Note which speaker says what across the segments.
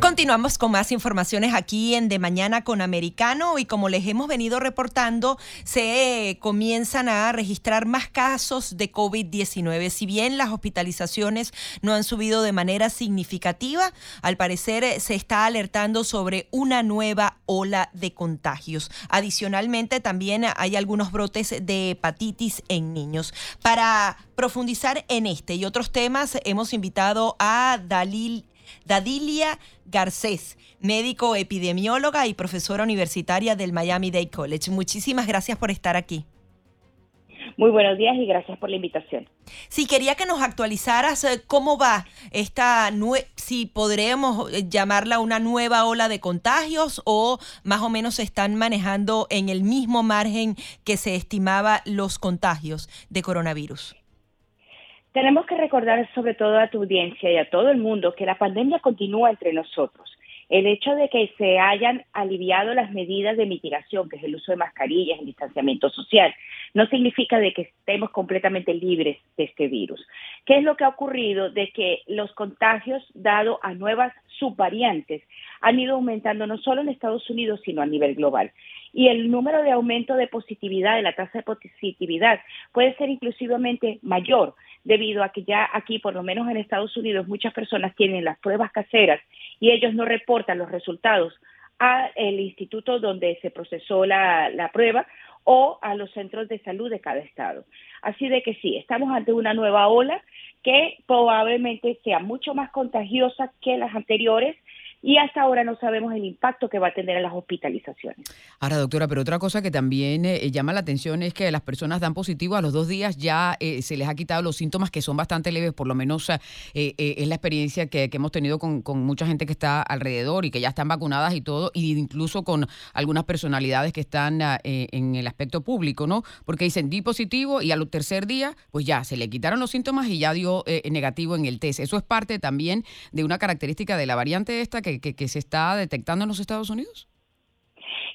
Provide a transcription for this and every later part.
Speaker 1: Continuamos con más informaciones aquí en De Mañana con Americano y como les hemos venido reportando, se comienzan a registrar más casos de COVID-19. Si bien las hospitalizaciones no han subido de manera significativa, al parecer eh, se está alertando sobre una nueva ola de contagios. Adicionalmente, también hay algunos brotes de hepatitis en niños. Para profundizar en este y otros temas, hemos invitado a Dalil Dadilia Garcés, médico epidemióloga y profesora universitaria del Miami Dade College. Muchísimas gracias por estar aquí.
Speaker 2: Muy buenos días y gracias por la invitación.
Speaker 1: Sí, quería que nos actualizaras eh, cómo va esta, si podremos eh, llamarla una nueva ola de contagios o más o menos se están manejando en el mismo margen que se estimaba los contagios de coronavirus.
Speaker 2: Tenemos que recordar sobre todo a tu audiencia y a todo el mundo que la pandemia continúa entre nosotros. El hecho de que se hayan aliviado las medidas de mitigación, que es el uso de mascarillas, el distanciamiento social, no significa de que estemos completamente libres de este virus. ¿Qué es lo que ha ocurrido? De que los contagios, dado a nuevas subvariantes, han ido aumentando no solo en Estados Unidos, sino a nivel global y el número de aumento de positividad, de la tasa de positividad, puede ser inclusivamente mayor, debido a que ya aquí, por lo menos en Estados Unidos, muchas personas tienen las pruebas caseras y ellos no reportan los resultados al instituto donde se procesó la, la prueba o a los centros de salud de cada estado. Así de que sí, estamos ante una nueva ola que probablemente sea mucho más contagiosa que las anteriores y hasta ahora no sabemos el impacto que va a tener en las hospitalizaciones.
Speaker 3: Ahora, doctora, pero otra cosa que también eh, llama la atención es que las personas dan positivo a los dos días ya eh, se les ha quitado los síntomas que son bastante leves, por lo menos eh, es la experiencia que, hemos tenido con, mucha gente que está alrededor y que ya están vacunadas y todo, y incluso con algunas personalidades que están ah, en el aspecto público, ¿no? Porque dicen di positivo y al tercer día, pues ya se le quitaron los síntomas y ya dio negativo en el test. Eso es parte también de una característica de la variante esta que que, se está detectando en los Estados Unidos?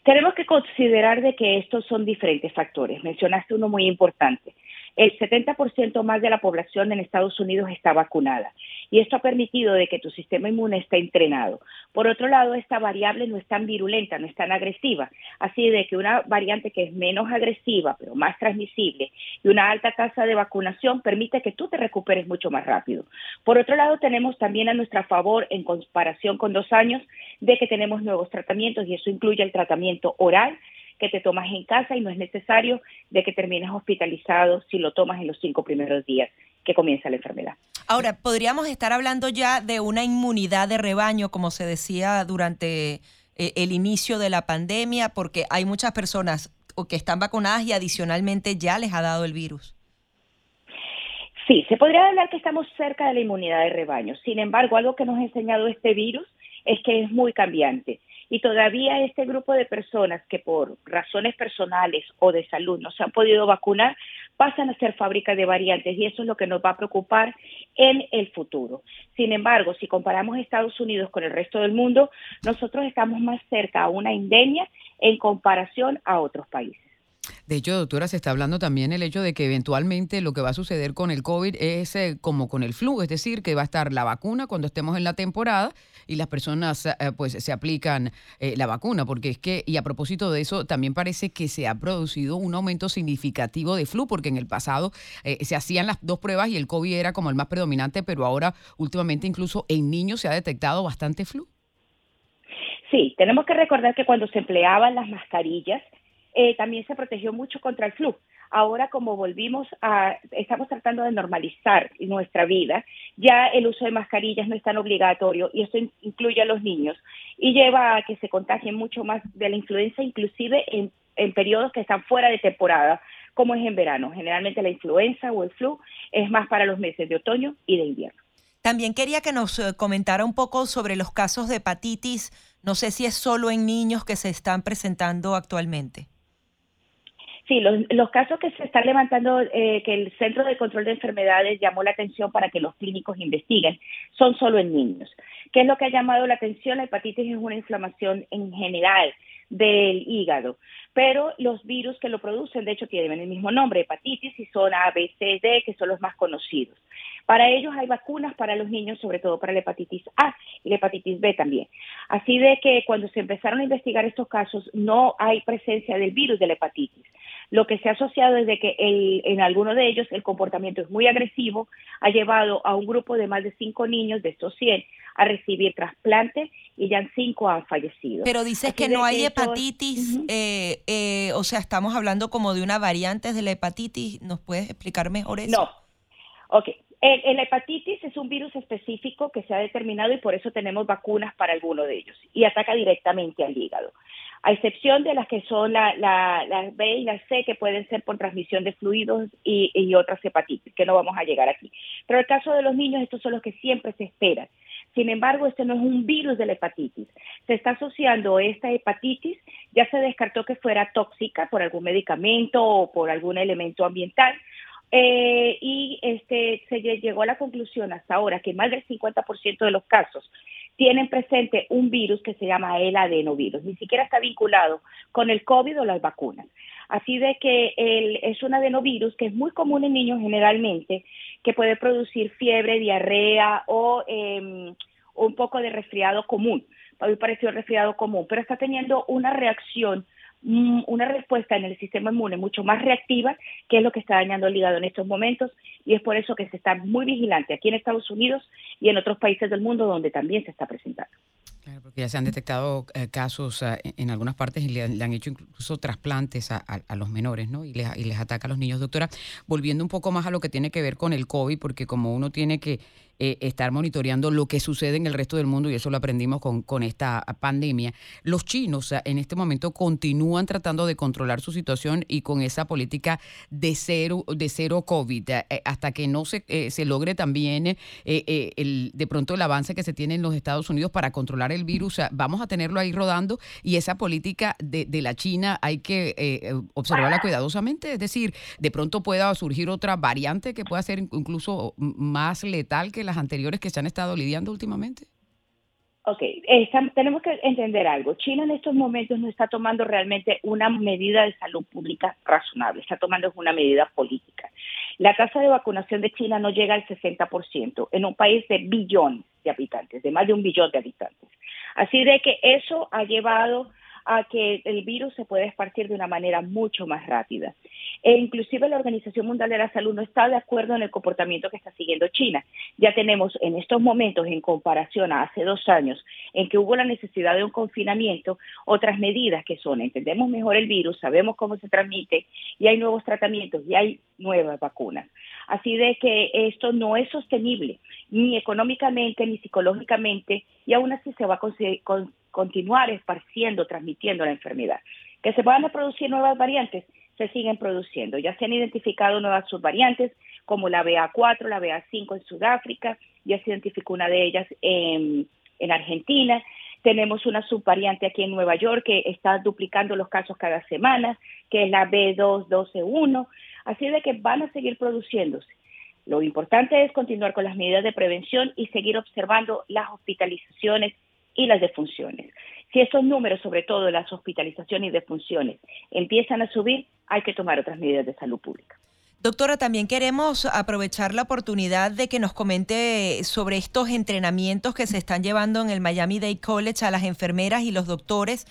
Speaker 2: Tenemos que considerar de que estos son diferentes factores. Mencionaste uno muy importante el 70% más de la población en Estados Unidos está vacunada y esto ha permitido de que tu sistema inmune esté entrenado. Por otro lado, esta variable no es tan virulenta, no es tan agresiva, así de que una variante que es menos agresiva pero más transmisible y una alta tasa de vacunación permite que tú te recuperes mucho más rápido. Por otro lado, tenemos también a nuestra favor en comparación con dos años de que tenemos nuevos tratamientos y eso incluye el tratamiento oral que te tomas en casa y no es necesario de que termines hospitalizado si lo tomas en los cinco primeros días que comienza la enfermedad.
Speaker 1: Ahora, podríamos estar hablando ya de una inmunidad de rebaño, como se decía durante eh, el inicio de la pandemia, porque hay muchas personas que están vacunadas y adicionalmente ya les ha dado el virus.
Speaker 2: Sí, se podría hablar que estamos cerca de la inmunidad de rebaño. Sin embargo, algo que nos ha enseñado este virus es que es muy cambiante y todavía este grupo de personas que por razones personales o de salud no se han podido vacunar pasan a ser fábricas de variantes y eso es lo que nos va a preocupar en el futuro. Sin embargo, si comparamos Estados Unidos con el resto del mundo, nosotros estamos más cerca a una endemia en comparación a otros países.
Speaker 3: De hecho, doctora, se está hablando también el hecho de que eventualmente lo que va a suceder con el COVID es eh, como con el flu, es decir, que va a estar la vacuna cuando estemos en la temporada y las personas eh, pues se aplican eh, la vacuna, porque es que, y a propósito de eso, también parece que se ha producido un aumento significativo de flu, porque en el pasado se hacían las dos pruebas y el COVID era como el más predominante, pero ahora últimamente incluso en niños se ha detectado bastante flu.
Speaker 2: Sí, tenemos que recordar que cuando se empleaban las mascarillas, eh, también se protegió mucho contra el flu. Ahora, como volvimos a, estamos tratando de normalizar nuestra vida, ya el uso de mascarillas no es tan obligatorio y esto incluye a los niños y lleva a que se contagien mucho más de la influenza, inclusive en, en periodos que están fuera de temporada, como es en verano. Generalmente la influenza o el flu es más para los meses de otoño y de invierno.
Speaker 1: También quería que nos eh, comentara un poco sobre los casos de hepatitis. No sé si es solo en niños que se están presentando actualmente.
Speaker 2: Sí, los, casos que se están levantando, eh, que el Centro de Control de Enfermedades llamó la atención para que los clínicos investiguen, son solo en niños. ¿Qué es lo que ha llamado la atención? La hepatitis es una inflamación en general del hígado, pero los virus que lo producen, de hecho, tienen el mismo nombre, hepatitis, y son A, B, C, D, que son los más conocidos. Para ellos hay vacunas para los niños, sobre todo para la hepatitis A y la hepatitis B también. Así de que cuando se empezaron a investigar estos casos, no hay presencia del virus de la hepatitis. Lo que se ha asociado es de que en alguno de ellos el comportamiento es muy agresivo, ha llevado a un grupo de más de cinco niños de estos 100 a recibir trasplante y ya cinco han fallecido.
Speaker 1: Pero dices que no hay hepatitis, eh, eh, o sea, estamos hablando como de una variante de la hepatitis, ¿nos puedes explicar mejor eso?
Speaker 2: No, ok. El, hepatitis es un virus específico que se ha determinado y por eso tenemos vacunas para alguno de ellos y ataca directamente al hígado. A excepción de las que son las la, B y la C, que pueden ser por transmisión de fluidos y, y otras hepatitis, que no vamos a llegar aquí. Pero el caso de los niños, estos son los que siempre se esperan. Sin embargo, este no es un virus de la hepatitis. Se está asociando esta hepatitis, ya se descartó que fuera tóxica por algún medicamento o por algún elemento ambiental, eh, y este, se llegó a la conclusión hasta ahora que más del 50% de los casos tienen presente un virus que se llama el adenovirus. Ni siquiera está vinculado con el COVID o las vacunas. Así de que el, es un adenovirus que es muy común en niños generalmente, que puede producir fiebre, diarrea o em, un poco de resfriado común, muy parecido al resfriado común, pero está teniendo una reacción una respuesta en el sistema inmune mucho más reactiva, que es lo que está dañando el hígado en estos momentos, y es por eso que se está muy vigilante aquí en Estados Unidos y en otros países del mundo donde también se está presentando.
Speaker 3: Claro, porque ya se han detectado eh, casos eh, en algunas partes y le, han hecho incluso trasplantes a, los menores, ¿no? Y les ataca a los niños. Doctora, volviendo un poco más a lo que tiene que ver con el COVID, porque como uno tiene que eh, estar monitoreando lo que sucede en el resto del mundo y eso lo aprendimos con, con esta pandemia. Los chinos en este momento continúan tratando de controlar su situación y con esa política de cero, de cero COVID, eh, eh, hasta que no se, se logre también el, de pronto el avance que se tiene en los Estados Unidos para controlar el virus. vamos a tenerlo ahí rodando y esa política de, de la China hay que observarla cuidadosamente, es decir, de pronto pueda surgir otra variante que pueda ser incluso más letal que las anteriores que se han estado lidiando últimamente?
Speaker 2: Ok, tenemos que entender algo. China en estos momentos no está tomando realmente una medida de salud pública razonable, está tomando una medida política. La tasa de vacunación de China no llega al 60% en un país de billones de habitantes, de más de un billón de habitantes. Así de que eso ha llevado a que el virus se pueda esparcir de una manera mucho más rápida. E inclusive la Organización Mundial de la Salud no está de acuerdo en el comportamiento que está siguiendo China. Ya tenemos en estos momentos, en comparación a hace dos años, en que hubo la necesidad de un confinamiento, otras medidas que son, entendemos mejor el virus, sabemos cómo se transmite y hay nuevos tratamientos y hay nuevas vacunas. Así de que esto no es sostenible, ni económicamente ni psicológicamente, y aún así se va a continuar esparciendo, transmitiendo la enfermedad. Que se van a producir nuevas variantes, se siguen produciendo. Ya se han identificado nuevas subvariantes como la BA4, la BA5 en Sudáfrica, ya se identificó una de ellas en, en Argentina. Tenemos una subvariante aquí en Nueva York que está duplicando los casos cada semana, que es la B212.1. Así de que van a seguir produciéndose. Lo importante es continuar con las medidas de prevención y seguir observando las hospitalizaciones y las defunciones. Si estos números, sobre todo las hospitalizaciones y defunciones, empiezan a subir, hay que tomar otras medidas de salud pública.
Speaker 1: Doctora, también queremos aprovechar la oportunidad de que nos comente sobre estos entrenamientos que se están llevando en el Miami Dade College a las enfermeras y los doctores,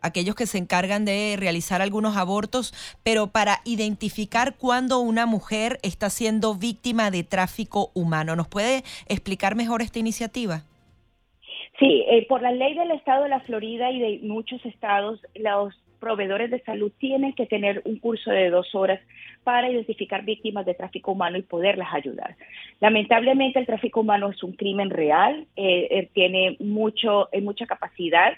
Speaker 1: aquellos que se encargan de realizar algunos abortos, pero para identificar cuándo una mujer está siendo víctima de tráfico humano. ¿Nos puede explicar mejor esta iniciativa?
Speaker 2: Sí, eh, por la ley del estado de la Florida y de muchos estados, los proveedores de salud tienen que tener un curso de dos horas para identificar víctimas de tráfico humano y poderlas ayudar. Lamentablemente el tráfico humano es un crimen real, eh, eh tiene mucho, eh, mucha capacidad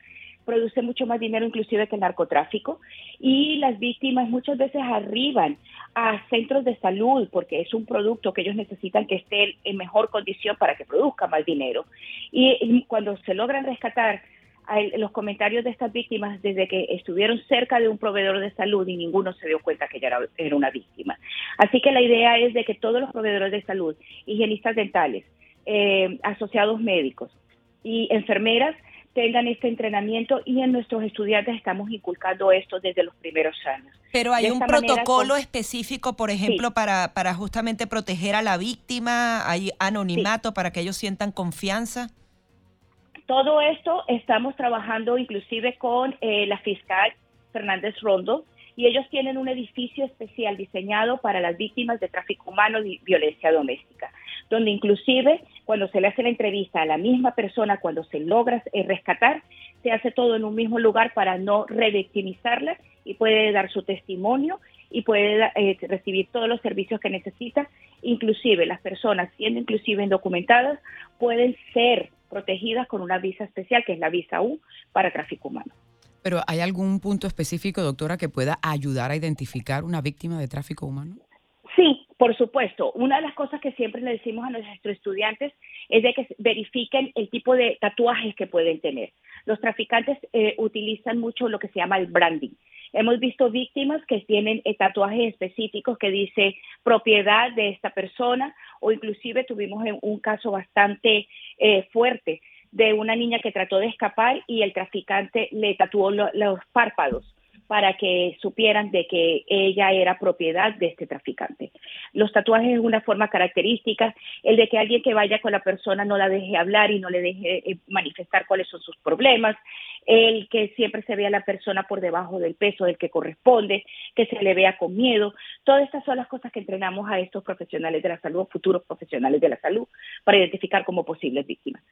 Speaker 2: produce mucho más dinero inclusive que el narcotráfico y las víctimas muchas veces arriban a centros de salud porque es un producto que ellos necesitan que esté en mejor condición para que produzca más dinero y cuando se logran rescatar los comentarios de estas víctimas desde que estuvieron cerca de un proveedor de salud y ninguno se dio cuenta que ella era, una víctima. Así que la idea es de que todos los proveedores de salud, higienistas dentales, eh, asociados médicos y enfermeras tengan este entrenamiento y en nuestros estudiantes estamos inculcando esto desde los primeros años.
Speaker 1: Pero hay un protocolo específico, por ejemplo, para, para justamente proteger a la víctima, hay anonimato para que ellos sientan confianza.
Speaker 2: Todo esto estamos trabajando inclusive con eh, la fiscal Fernández Rondo y ellos tienen un edificio especial diseñado para las víctimas de tráfico humano y violencia doméstica, donde inclusive cuando se le hace la entrevista a la misma persona, cuando se logra eh, rescatar, se hace todo en un mismo lugar para no revictimizarla y puede dar su testimonio y puede eh, recibir todos los servicios que necesita. Inclusive las personas, siendo inclusive indocumentadas, pueden ser protegidas con una visa especial, que es la visa U para tráfico humano.
Speaker 3: Pero ¿hay algún punto específico, doctora, que pueda ayudar a identificar una víctima de tráfico humano?
Speaker 2: Por supuesto. Una de las cosas que siempre le decimos a nuestros estudiantes es de que verifiquen el tipo de tatuajes que pueden tener. Los traficantes eh, utilizan mucho lo que se llama el branding. Hemos visto víctimas que tienen eh, tatuajes específicos que dice propiedad de esta persona o inclusive tuvimos un caso bastante eh, fuerte de una niña que trató de escapar y el traficante le tatuó los párpados para que supieran de que ella era propiedad de este traficante. Los tatuajes es una forma característica, el de que alguien que vaya con la persona no la deje hablar y no le deje eh, manifestar cuáles son sus problemas, el que siempre se vea la persona por debajo del peso del que corresponde, que se le vea con miedo. Todas estas son las cosas que entrenamos a estos profesionales de la salud, futuros profesionales de la salud, para identificar como posibles víctimas.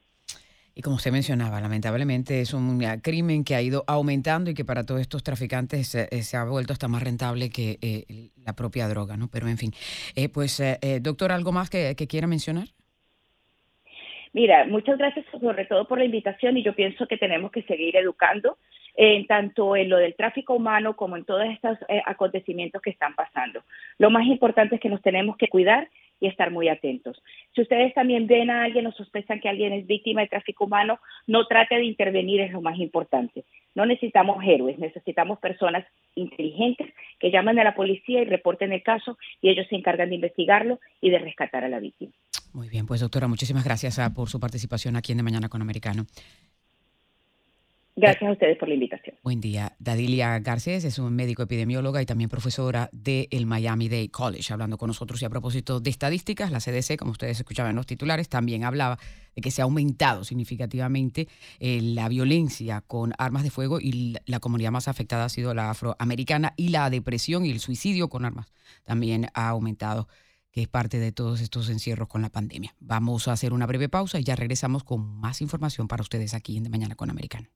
Speaker 3: Y como usted mencionaba, lamentablemente es un crimen que ha ido aumentando y que para todos estos traficantes eh, se ha vuelto hasta más rentable que eh, la propia droga, ¿no? Pero en fin, eh, pues doctor, ¿algo más que, quiera mencionar?
Speaker 2: Mira, muchas gracias sobre todo por la invitación y yo pienso que tenemos que seguir educando en tanto en lo del tráfico humano como en todos estos acontecimientos que están pasando. Lo más importante es que nos tenemos que cuidar y estar muy atentos. Si ustedes también ven a alguien o sospechan que alguien es víctima de tráfico humano, no trate de intervenir, es lo más importante. No necesitamos héroes, necesitamos personas inteligentes que llamen a la policía y reporten el caso y ellos se encargan de investigarlo y de rescatar a la víctima.
Speaker 3: Muy bien, pues doctora, muchísimas gracias ah, por su participación aquí en De Mañana con Americano.
Speaker 2: Gracias a ustedes por la invitación.
Speaker 3: Buen día. Dadilia Garcés es un médico epidemióloga y también profesora del Miami Dade College, hablando con nosotros. Y a propósito de estadísticas, la CDC, como ustedes escuchaban en los titulares, también hablaba de que se ha aumentado significativamente eh, la violencia con armas de fuego y la comunidad más afectada ha sido la afroamericana y la depresión y el suicidio con armas también ha aumentado que es parte de todos estos encierros con la pandemia. Vamos a hacer una breve pausa y ya regresamos con más información para ustedes aquí en De Mañana con Americano.